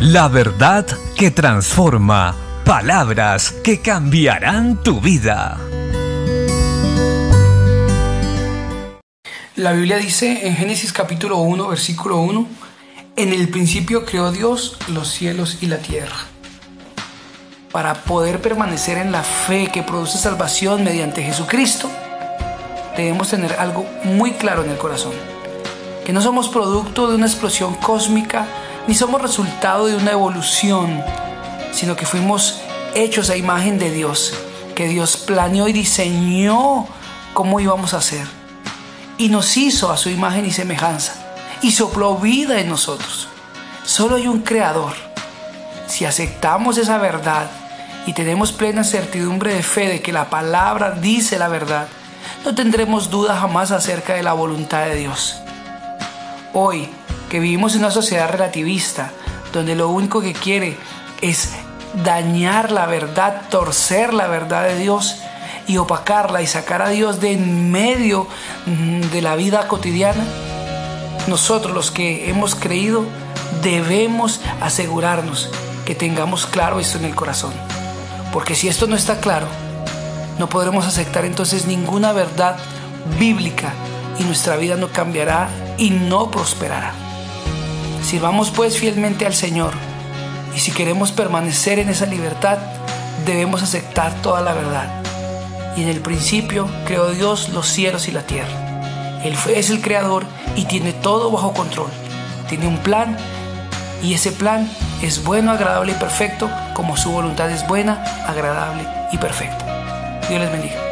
La verdad que transforma. Palabras que cambiarán tu vida. La Biblia dice en Génesis capítulo 1, versículo 1, en el principio creó Dios los cielos y la tierra. Para poder permanecer en la fe que produce salvación mediante Jesucristo, debemos tener algo muy claro en el corazón, que no somos producto de una explosión cósmica, ni somos resultado de una evolución, sino que fuimos hechos a imagen de Dios, que Dios planeó y diseñó cómo íbamos a ser y nos hizo a su imagen y semejanza y sopló vida en nosotros. Solo hay un creador. Si aceptamos esa verdad y tenemos plena certidumbre de fe de que la palabra dice la verdad, no tendremos duda jamás acerca de la voluntad de Dios. Hoy, que vivimos en una sociedad relativista, donde lo único que quiere es dañar la verdad, torcer la verdad de Dios, y opacarla y sacar a Dios de en medio mm, de la vida cotidiana, nosotros los que hemos creído debemos asegurarnos que tengamos claro esto en el corazón. Porque si esto no está claro, no podremos aceptar entonces ninguna verdad bíblica y nuestra vida no cambiará y no prosperará. Sirvamos pues fielmente al Señor y si queremos permanecer en esa libertad, debemos aceptar toda la verdad y en el principio creó Dios los cielos y la tierra. Él es el creador y tiene todo bajo control. Tiene un plan y ese plan es bueno, agradable y perfecto como su voluntad es buena, agradable y perfecta. Dios les bendiga.